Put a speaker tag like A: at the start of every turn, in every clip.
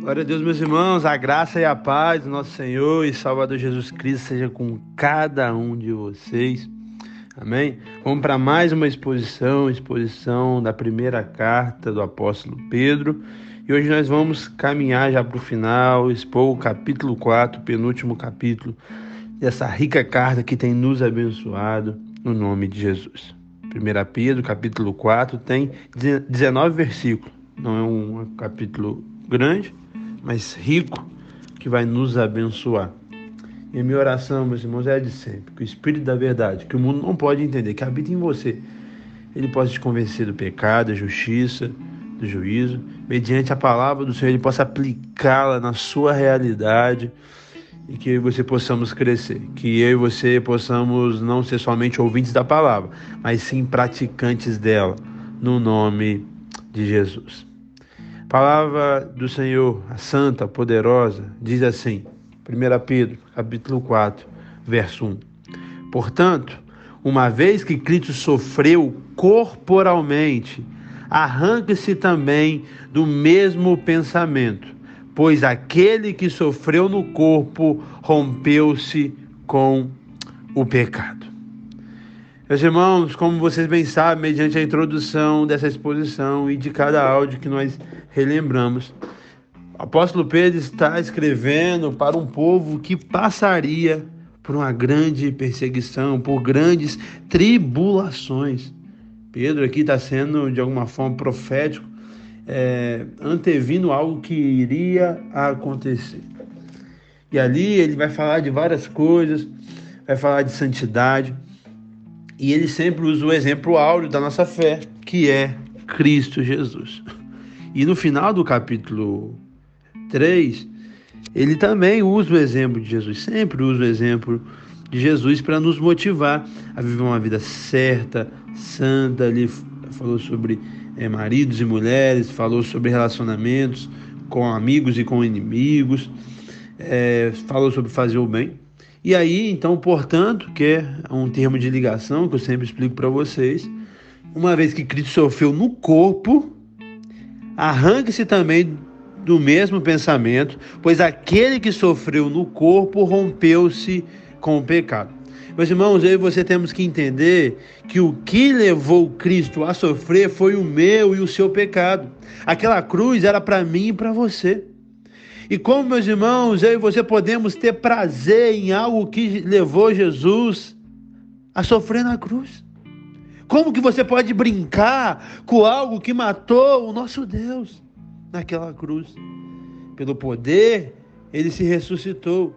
A: Glória a Deus, meus irmãos, a graça e a paz do nosso Senhor e Salvador Jesus Cristo seja com cada um de vocês. Amém? Vamos para mais uma exposição, exposição da primeira carta do apóstolo Pedro. E hoje nós vamos caminhar já para o final, expor o capítulo 4, penúltimo capítulo dessa rica carta que tem nos abençoado no nome de Jesus. 1 Pedro, capítulo 4, tem 19 versículos. Não é um capítulo grande, mas rico, que vai nos abençoar. E a minha oração, meus irmãos, é a de sempre. Que o Espírito da verdade, que o mundo não pode entender, que habita em você, ele possa te convencer do pecado, da justiça, do juízo, mediante a palavra do Senhor, ele possa aplicá-la na sua realidade e que eu e você possamos crescer, que eu e você possamos não ser somente ouvintes da palavra, mas sim praticantes dela, no nome de Jesus. Palavra do Senhor, a santa, poderosa, diz assim, 1 Pedro, capítulo 4, verso 1. Portanto, uma vez que Cristo sofreu corporalmente, arranque-se também do mesmo pensamento, pois aquele que sofreu no corpo rompeu-se com o pecado. Meus irmãos, como vocês bem sabem, mediante a introdução dessa exposição e de cada áudio que nós relembramos, o apóstolo Pedro está escrevendo para um povo que passaria por uma grande perseguição, por grandes tribulações. Pedro aqui está sendo, de alguma forma, profético, é, antevindo algo que iria acontecer. E ali ele vai falar de várias coisas, vai falar de santidade, e ele sempre usa o exemplo áureo da nossa fé, que é Cristo Jesus. E no final do capítulo 3, ele também usa o exemplo de Jesus, sempre usa o exemplo de Jesus para nos motivar a viver uma vida certa, santa. Ele falou sobre é, maridos e mulheres, falou sobre relacionamentos com amigos e com inimigos, é, falou sobre fazer o bem. E aí, então, portanto, que é um termo de ligação que eu sempre explico para vocês, uma vez que Cristo sofreu no corpo, arranque-se também do mesmo pensamento, pois aquele que sofreu no corpo rompeu-se com o pecado. Meus irmãos, eu e você temos que entender que o que levou Cristo a sofrer foi o meu e o seu pecado. Aquela cruz era para mim e para você. E como, meus irmãos, eu e você podemos ter prazer em algo que levou Jesus a sofrer na cruz? Como que você pode brincar com algo que matou o nosso Deus naquela cruz? Pelo poder, ele se ressuscitou.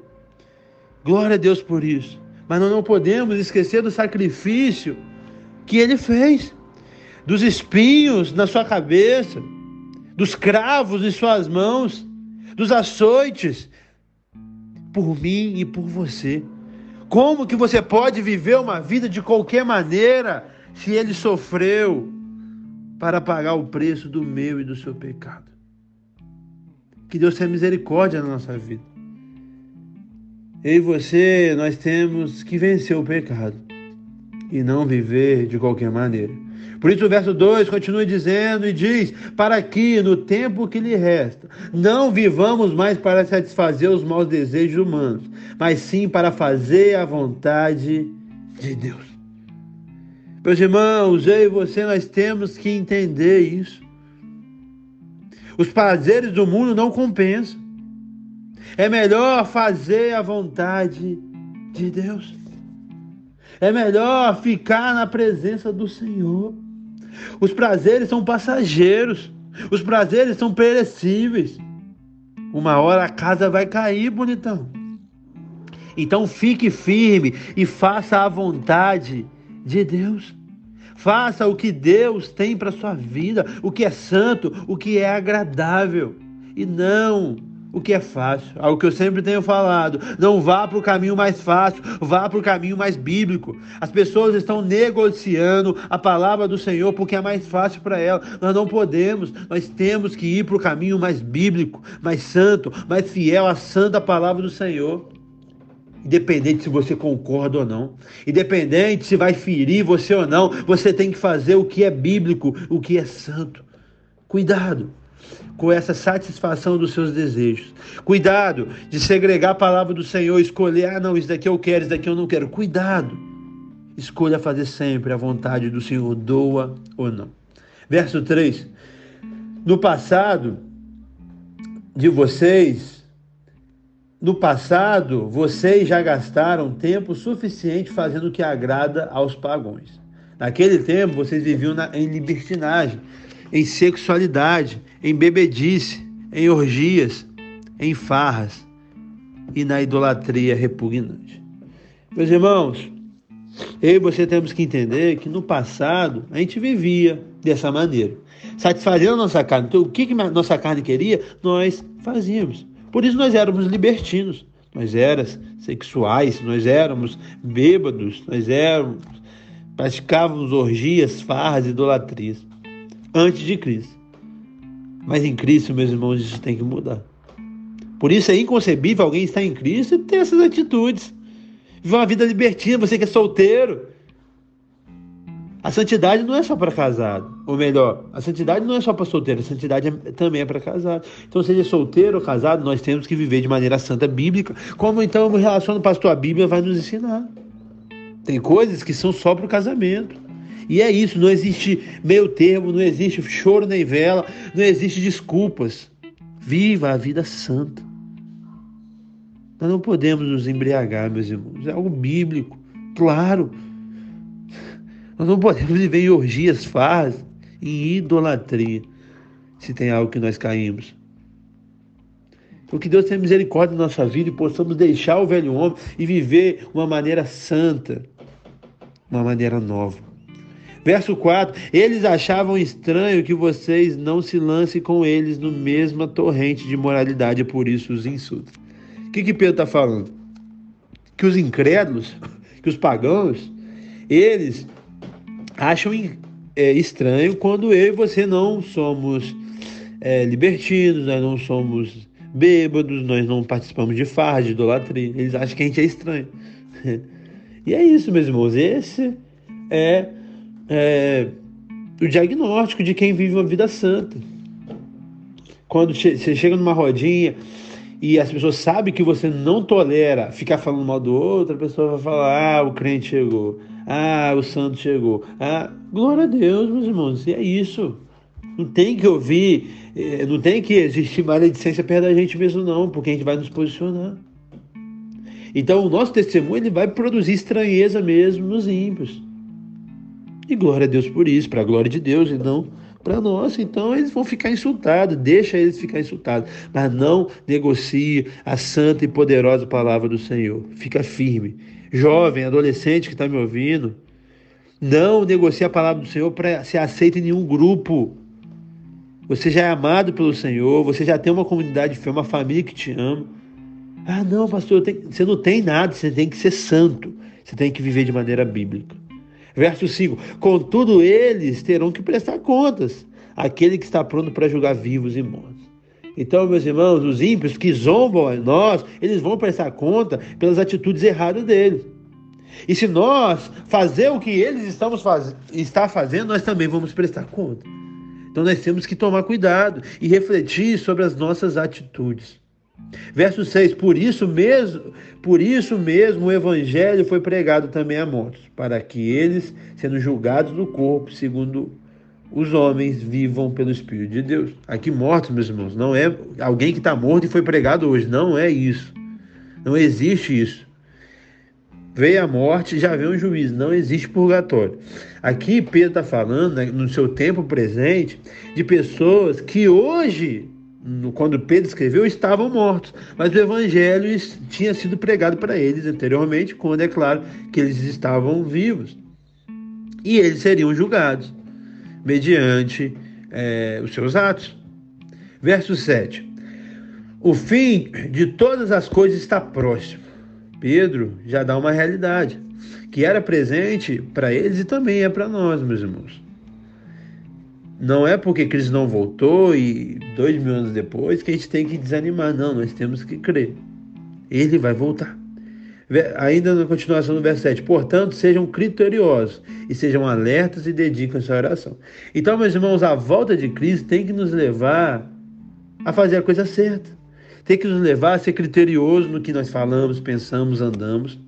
A: Glória a Deus por isso. Mas nós não podemos esquecer do sacrifício que ele fez, dos espinhos na sua cabeça, dos cravos em suas mãos dos açoites por mim e por você. Como que você pode viver uma vida de qualquer maneira se ele sofreu para pagar o preço do meu e do seu pecado? Que Deus tenha misericórdia na nossa vida. Eu e você, nós temos que vencer o pecado e não viver de qualquer maneira. Por isso o verso 2 continua dizendo e diz: Para que no tempo que lhe resta, não vivamos mais para satisfazer os maus desejos humanos, mas sim para fazer a vontade de Deus. Meus irmãos, eu e você, nós temos que entender isso. Os prazeres do mundo não compensam. É melhor fazer a vontade de Deus. É melhor ficar na presença do Senhor. Os prazeres são passageiros. Os prazeres são perecíveis. Uma hora a casa vai cair, bonitão. Então fique firme e faça a vontade de Deus. Faça o que Deus tem para sua vida, o que é santo, o que é agradável. E não o que é fácil. Algo que eu sempre tenho falado. Não vá para o caminho mais fácil, vá para o caminho mais bíblico. As pessoas estão negociando a palavra do Senhor porque é mais fácil para elas. Nós não podemos, nós temos que ir para o caminho mais bíblico, mais santo, mais fiel à santa palavra do Senhor. Independente se você concorda ou não, independente se vai ferir você ou não, você tem que fazer o que é bíblico, o que é santo. Cuidado. com essa satisfação dos seus desejos. Cuidado de segregar a palavra do Senhor, escolher, ah, não, isso daqui eu quero, isso daqui eu não quero. Cuidado. Escolha fazer sempre a vontade do Senhor, doa ou não. Verso 3. No passado de vocês, no passado, vocês já gastaram tempo suficiente fazendo o que agrada aos pagões. Naquele tempo, vocês viviam na, em libertinagem, em sexualidade, em bebedice, em orgias, em farras e na idolatria repugnante. Meus irmãos, eu e você temos que entender que no passado a gente vivia dessa maneira, satisfazendo a nossa carne. Então, o que, que nossa carne queria, nós fazíamos. Por isso nós éramos libertinos, nós éramos sexuais, nós éramos bêbados, nós éramos praticávamos orgias, farras, idolatrias antes de Cristo. Mas em Cristo, meus irmãos, isso tem que mudar. Por isso é inconcebível alguém estar em Cristo e ter essas atitudes. Viver uma vida libertina, você que é solteiro. A santidade não é só para casado. Ou melhor, a santidade não é só para solteiro, a santidade é, também é para casado. Então, seja solteiro ou casado, nós temos que viver de maneira santa bíblica. Como então em relação ao pastor, a Bíblia vai nos ensinar. Tem coisas que são só para o casamento. E é isso, não existe meio termo, não existe choro nem vela, não existe desculpas. Viva a vida santa. Nós não podemos nos embriagar, meus irmãos. É algo bíblico, claro. Nós não podemos viver em orgias, farras, em idolatria, se tem algo que nós caímos. Então, que Deus tenha misericórdia na nossa vida e possamos deixar o velho homem e viver uma maneira santa, uma maneira nova. Verso 4: Eles achavam estranho que vocês não se lancem com eles no mesma torrente de moralidade, por isso os insultam. O que, que Pedro está falando? Que os incrédulos, que os pagãos, eles acham é, estranho quando eu e você não somos é, libertinos, nós não somos bêbados, nós não participamos de farra, de idolatria. Eles acham que a gente é estranho. E é isso, meus irmãos. Esse é, é o diagnóstico de quem vive uma vida santa. Quando você chega numa rodinha e as pessoas sabem que você não tolera ficar falando mal do outro, a pessoa vai falar: ah, o crente chegou, ah, o santo chegou. Ah, glória a Deus, meus irmãos. E é isso. Não tem que ouvir, eh, não tem que existir maledicência perto da gente mesmo, não, porque a gente vai nos posicionar. Então o nosso testemunho ele vai produzir estranheza mesmo nos ímpios. E glória a Deus por isso, para a glória de Deus e não para nós. Então eles vão ficar insultados, deixa eles ficar insultados, mas não negocie a santa e poderosa palavra do Senhor. Fica firme. Jovem, adolescente que está me ouvindo, não negocie a palavra do Senhor para ser aceito em nenhum grupo. Você já é amado pelo Senhor, você já tem uma comunidade de fé, uma família que te ama. Ah, não, pastor, tenho... você não tem nada, você tem que ser santo. Você tem que viver de maneira bíblica. Verso 5: Contudo, eles terão que prestar contas, aquele que está pronto para julgar vivos e mortos. Então, meus irmãos, os ímpios que zombam a nós, eles vão prestar conta pelas atitudes erradas deles. E se nós fazer o que eles estamos faz... está fazendo, nós também vamos prestar conta. Então nós temos que tomar cuidado e refletir sobre as nossas atitudes. Verso 6: Por isso mesmo, por isso mesmo o evangelho foi pregado também a mortos, para que eles, sendo julgados no corpo, segundo os homens, vivam pelo Espírito de Deus. Aqui mortos, meus irmãos, não é alguém que está morto e foi pregado hoje, não é isso. Não existe isso. Veio a morte, já veio um juízo, não existe purgatório. Aqui Pedro está falando, né, no seu tempo presente, de pessoas que hoje quando Pedro escreveu, estavam mortos, mas o evangelho tinha sido pregado para eles anteriormente, quando é claro que eles estavam vivos. E eles seriam julgados mediante é, os seus atos. Verso 7. O fim de todas as coisas está próximo. Pedro já dá uma realidade que era presente para eles e também é para nós, meus irmãos. Não é porque Cristo não voltou e dois mil anos depois que a gente tem que desanimar. Não, nós temos que crer. Ele vai voltar. Ainda na continuação do verso 7. Portanto, sejam criteriosos e sejam alertas e dediquem-se à oração. Então, meus irmãos, a volta de Cristo tem que nos levar a fazer a coisa certa. Tem que nos levar a ser criterioso no que nós falamos, pensamos, andamos.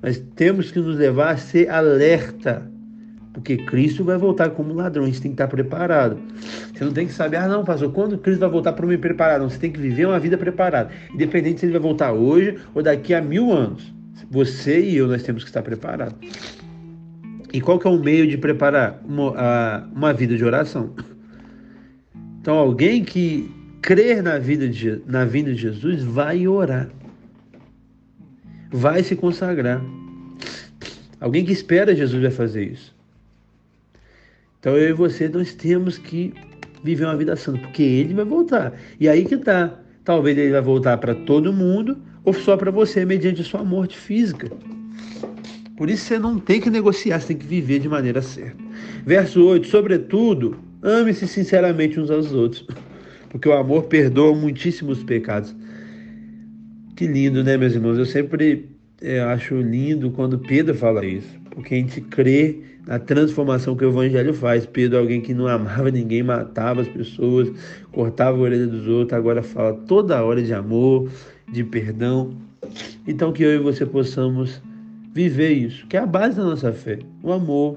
A: Nós temos que nos levar a ser alerta porque Cristo vai voltar como ladrão, gente tem que estar preparado. Você não tem que saber, ah, não, pastor, quando Cristo vai voltar para me preparar? Não, você tem que viver uma vida preparada. Independente se ele vai voltar hoje ou daqui a mil anos. Você e eu, nós temos que estar preparados. E qual que é o meio de preparar uma, uma vida de oração? Então, alguém que crer na vida de, na vinda de Jesus vai orar. Vai se consagrar. Alguém que espera Jesus vai fazer isso. Então eu e você nós temos que viver uma vida santa, porque ele vai voltar. E aí que tá. Talvez ele vai voltar para todo mundo ou só para você mediante sua morte física. Por isso você não tem que negociar, você tem que viver de maneira certa. Verso 8: Sobretudo, ame-se sinceramente uns aos outros, porque o amor perdoa muitíssimos pecados. Que lindo, né, meus irmãos? Eu sempre é, acho lindo quando Pedro fala isso, porque a gente crê na transformação que o Evangelho faz. Pedro, alguém que não amava ninguém, matava as pessoas, cortava a orelha dos outros, agora fala toda hora de amor, de perdão. Então, que eu e você possamos viver isso, que é a base da nossa fé: o amor,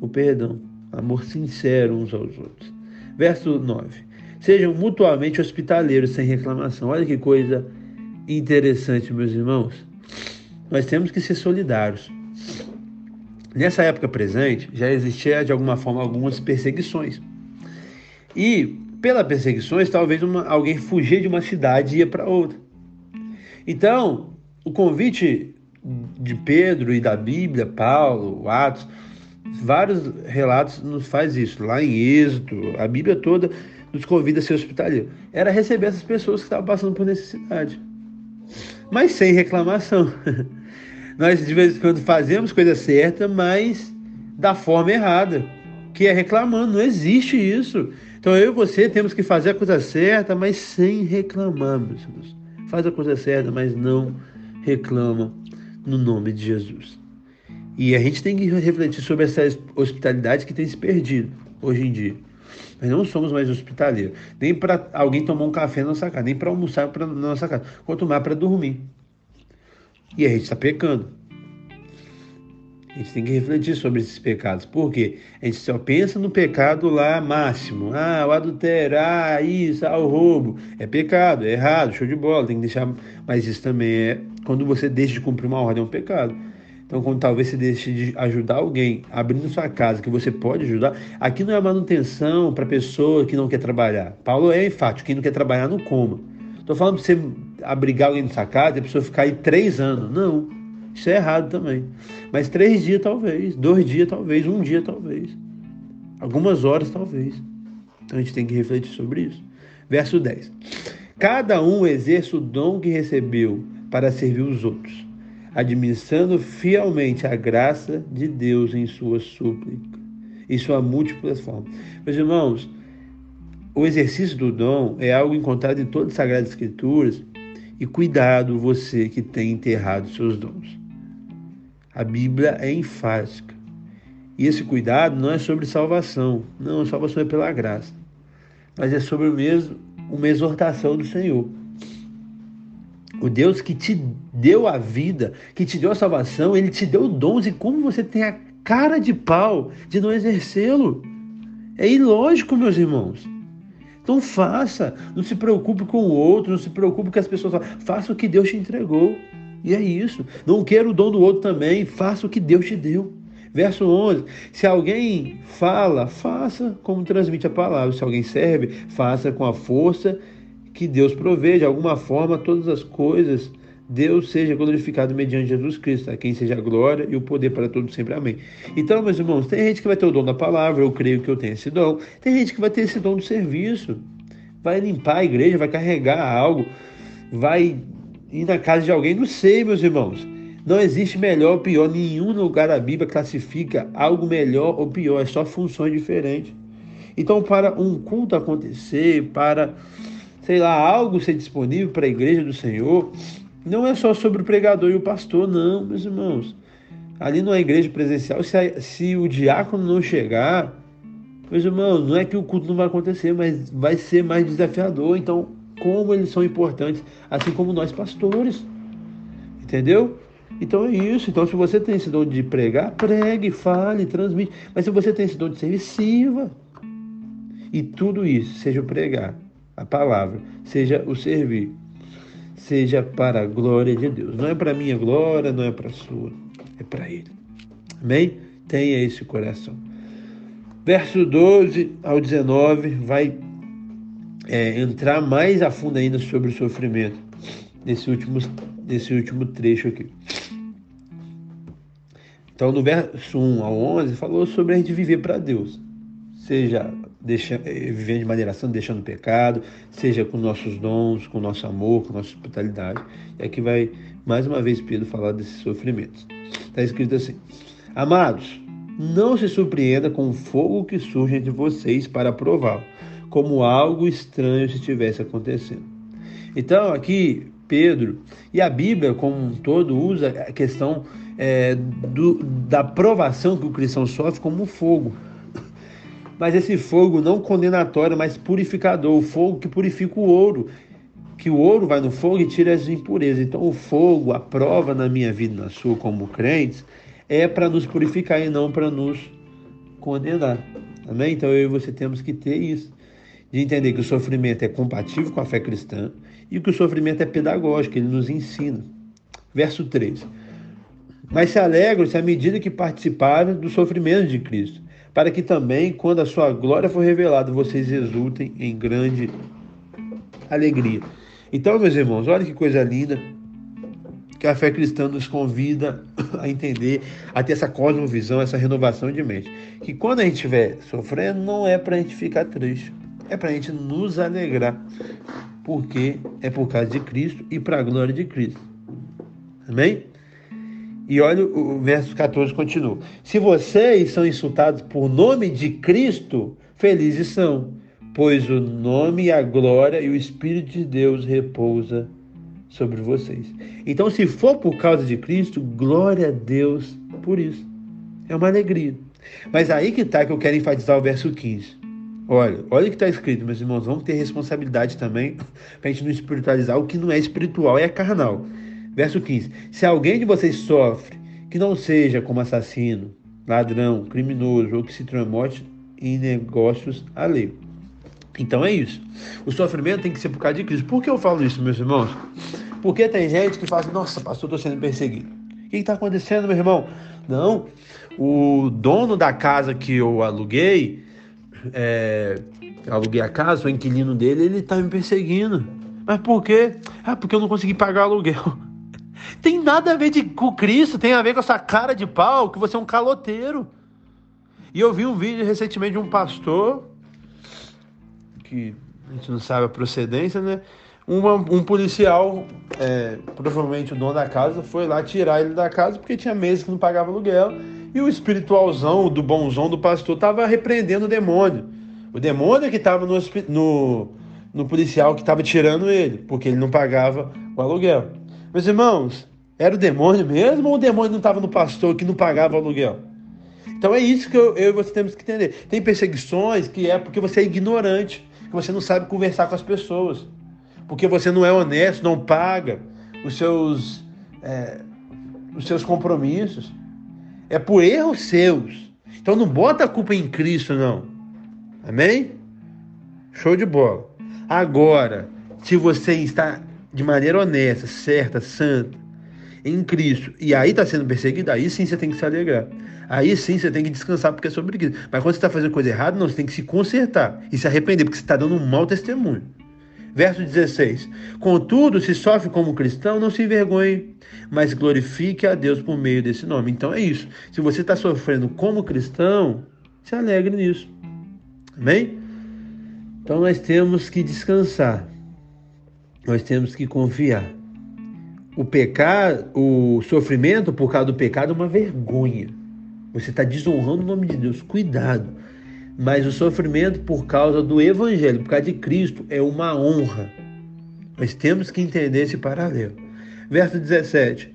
A: o perdão, amor sincero uns aos outros. Verso 9: Sejam mutuamente hospitaleiros sem reclamação. Olha que coisa interessante, meus irmãos nós temos que ser solidários. Nessa época presente, já existia de alguma forma algumas perseguições. E pela perseguições, talvez uma, alguém fugia de uma cidade e ia para outra. Então, o convite de Pedro e da Bíblia, Paulo, Atos, vários relatos nos faz isso. Lá em Êxodo, a Bíblia toda nos convida a ser hospitaleiro. Era receber essas pessoas que estavam passando por necessidade. Mas sem reclamação. Nós de vez em quando fazemos coisa certa, mas da forma errada, que é reclamando. Não existe isso. Então eu e você temos que fazer a coisa certa, mas sem reclamar, meus irmãos. Faz a coisa certa, mas não reclama no nome de Jesus. E a gente tem que refletir sobre essa hospitalidade que tem se perdido hoje em dia. Nós não somos mais hospitaleiros. Nem para alguém tomar um café na nossa casa, nem para almoçar na nossa casa. Quanto mais para dormir. E a gente está pecando. A gente tem que refletir sobre esses pecados. Por quê? A gente só pensa no pecado lá máximo. Ah, o adultério, ah, isso, ah, o roubo. É pecado, é errado, show de bola, tem que deixar. Mas isso também é. Quando você deixa de cumprir uma ordem, é um pecado. Então, quando talvez você deixe de ajudar alguém abrindo sua casa, que você pode ajudar, aqui não é manutenção para pessoa que não quer trabalhar. Paulo é enfático, quem não quer trabalhar não coma. Estou falando para você abrigar alguém na sua casa e a pessoa ficar aí três anos. Não, isso é errado também. Mas três dias talvez, dois dias talvez, um dia talvez, algumas horas talvez. Então a gente tem que refletir sobre isso. Verso 10. Cada um exerce o dom que recebeu para servir os outros, administrando fielmente a graça de Deus em sua súplica, em sua múltiplas formas. Meus irmãos, o exercício do dom é algo encontrado em todas as Sagradas Escrituras e cuidado você que tem enterrado seus dons. A Bíblia é enfática. E esse cuidado não é sobre salvação. Não, salvação é pela graça. Mas é sobre o mesmo, uma exortação do Senhor. O Deus que te deu a vida, que te deu a salvação, ele te deu dons e como você tem a cara de pau de não exercê-lo. É ilógico, meus irmãos. Então faça, não se preocupe com o outro, não se preocupe com as pessoas. Faça o que Deus te entregou. E é isso. Não queira o dom do outro também, faça o que Deus te deu. Verso 11: Se alguém fala, faça como transmite a palavra. Se alguém serve, faça com a força que Deus provê. De alguma forma, todas as coisas Deus seja glorificado mediante Jesus Cristo, a quem seja a glória e o poder para todos sempre. Amém. Então, meus irmãos, tem gente que vai ter o dom da palavra, eu creio que eu tenho esse dom. Tem gente que vai ter esse dom do serviço. Vai limpar a igreja, vai carregar algo, vai ir na casa de alguém. Não sei, meus irmãos. Não existe melhor ou pior. Nenhum lugar da Bíblia classifica algo melhor ou pior. É só funções diferentes. Então, para um culto acontecer, para, sei lá, algo ser disponível para a igreja do Senhor, não é só sobre o pregador e o pastor, não, meus irmãos. Ali numa igreja presencial, se, a, se o diácono não chegar, meus irmãos, não é que o culto não vai acontecer, mas vai ser mais desafiador. Então, como eles são importantes, assim como nós pastores. Entendeu? Então é isso. Então, se você tem esse dom de pregar, pregue, fale, transmite. Mas se você tem esse dom de servir, sirva. E tudo isso, seja o pregar, a palavra, seja o servir, seja para a glória de Deus. Não é para minha glória, não é para a sua, é para Ele. Amém? Tenha esse coração. Verso 12 ao 19 vai é, entrar mais a fundo ainda sobre o sofrimento, nesse último, nesse último trecho aqui. Então, no verso 1 ao 11, falou sobre a gente viver para Deus, seja deixa, eh, vivendo de maneira santa, deixando o pecado, seja com nossos dons, com nosso amor, com nossa hospitalidade. E aqui vai, mais uma vez, Pedro falar desses sofrimentos. Está escrito assim: Amados, não se surpreenda com o fogo que surge entre vocês para prová-lo como algo estranho se estivesse acontecendo. Então, aqui, Pedro e a Bíblia como um todo usa a questão é, do, da provação que o cristão sofre como fogo. Mas esse fogo não condenatório, mas purificador, o fogo que purifica o ouro, que o ouro vai no fogo e tira as impurezas. Então, o fogo, a prova na minha vida, na sua, como crentes, é para nos purificar e não para nos condenar. Amém? Então, eu e você temos que ter isso de entender que o sofrimento é compatível com a fé cristã e que o sofrimento é pedagógico, ele nos ensina. Verso 3. Mas se alegram-se à medida que participaram do sofrimento de Cristo, para que também, quando a sua glória for revelada, vocês exultem em grande alegria. Então, meus irmãos, olha que coisa linda que a fé cristã nos convida a entender, a ter essa cosmovisão, essa renovação de mente. Que quando a gente estiver sofrendo, não é para a gente ficar triste é para a gente nos alegrar, porque é por causa de Cristo e para a glória de Cristo. Amém? E olha o verso 14 continua. Se vocês são insultados por nome de Cristo, felizes são, pois o nome a glória e o Espírito de Deus repousa sobre vocês. Então, se for por causa de Cristo, glória a Deus por isso. É uma alegria. Mas aí que está que eu quero enfatizar o verso 15. Olha, olha o que está escrito, meus irmãos. Vamos ter responsabilidade também para a gente não espiritualizar o que não é espiritual, é carnal. Verso 15: Se alguém de vocês sofre, que não seja como assassino, ladrão, criminoso ou que se morte em negócios alheios. Então é isso. O sofrimento tem que ser por causa de Cristo. Por que eu falo isso, meus irmãos? Porque tem gente que fala assim: nossa, pastor, estou sendo perseguido. O que está acontecendo, meu irmão? Não, o dono da casa que eu aluguei é, aluguei a casa, o inquilino dele, ele tá me perseguindo. Mas por quê? Ah, porque eu não consegui pagar o aluguel. Tem nada a ver de, com Cristo, tem a ver com essa cara de pau, que você é um caloteiro. E eu vi um vídeo recentemente de um pastor, que a gente não sabe a procedência, né? Uma, um policial, é, provavelmente o dono da casa, foi lá tirar ele da casa porque tinha meses que não pagava aluguel. E o espiritualzão, do bonzão do pastor, estava repreendendo o demônio. O demônio que estava no, no, no policial que estava tirando ele, porque ele não pagava o aluguel. Meus irmãos, era o demônio mesmo ou o demônio não estava no pastor que não pagava o aluguel? Então é isso que eu, eu e você temos que entender. Tem perseguições que é porque você é ignorante, que você não sabe conversar com as pessoas, porque você não é honesto, não paga os seus, é, os seus compromissos. É por erros seus. Então não bota a culpa em Cristo, não. Amém? Show de bola. Agora, se você está de maneira honesta, certa, santa, em Cristo, e aí está sendo perseguido, aí sim você tem que se alegrar. Aí sim você tem que descansar porque é sobre Cristo. Mas quando você está fazendo coisa errada, não, você tem que se consertar e se arrepender, porque você está dando um mau testemunho. Verso 16: Contudo, se sofre como cristão, não se envergonhe, mas glorifique a Deus por meio desse nome. Então é isso. Se você está sofrendo como cristão, se alegre nisso. Amém? Então nós temos que descansar. Nós temos que confiar. O pecado, o sofrimento por causa do pecado é uma vergonha. Você está desonrando o nome de Deus. Cuidado mas o sofrimento por causa do Evangelho, por causa de Cristo, é uma honra. Nós temos que entender esse paralelo. Verso 17: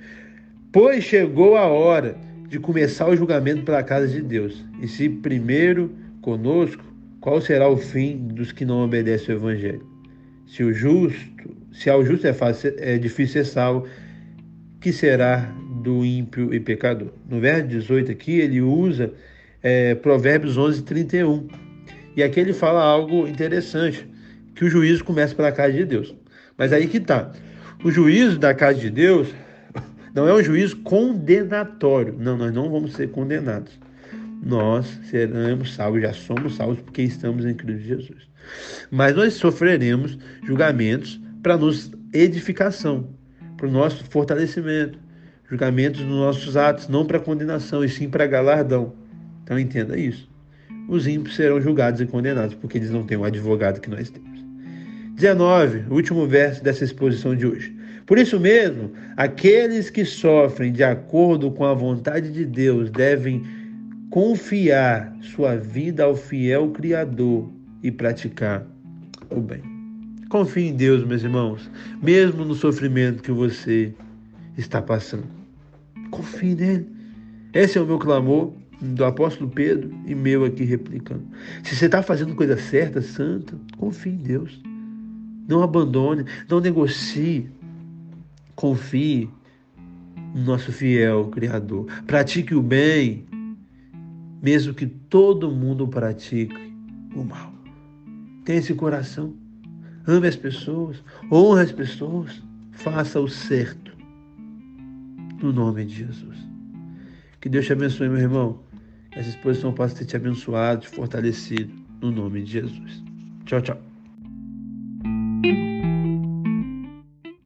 A: Pois chegou a hora de começar o julgamento pela casa de Deus. E se primeiro conosco, qual será o fim dos que não obedecem o Evangelho? Se o justo, se ao justo é, fácil, é difícil ser salvo, que será do ímpio e pecador? No verso 18 aqui, ele usa é, Provérbios 11, 31. E aqui ele fala algo interessante, que o juízo começa pela casa de Deus. Mas aí que tá. O juízo da casa de Deus não é um juízo condenatório. Não, nós não vamos ser condenados. Nós seremos salvos, já somos salvos porque estamos em Cristo Jesus. Mas nós sofreremos julgamentos para nos edificação, para o nosso fortalecimento, julgamentos nos nossos atos, não para condenação, e sim para galardão. Então entenda isso. Os ímpios serão julgados e condenados, porque eles não têm o advogado que nós temos. 19, último verso dessa exposição de hoje. Por isso mesmo, aqueles que sofrem de acordo com a vontade de Deus devem confiar sua vida ao fiel Criador e praticar o bem. Confie em Deus, meus irmãos, mesmo no sofrimento que você está passando. Confie nele. Esse é o meu clamor do apóstolo Pedro e meu aqui replicando. Se você está fazendo coisa certa, santa, confie em Deus. Não abandone, não negocie. Confie no nosso fiel Criador. Pratique o bem, mesmo que todo mundo pratique o mal. Tenha esse coração. Ame as pessoas, honre as pessoas, faça o certo. No nome de Jesus. Que Deus te abençoe, meu irmão. Essa exposição possa ter te abençoado, te fortalecido. No nome de Jesus. Tchau, tchau.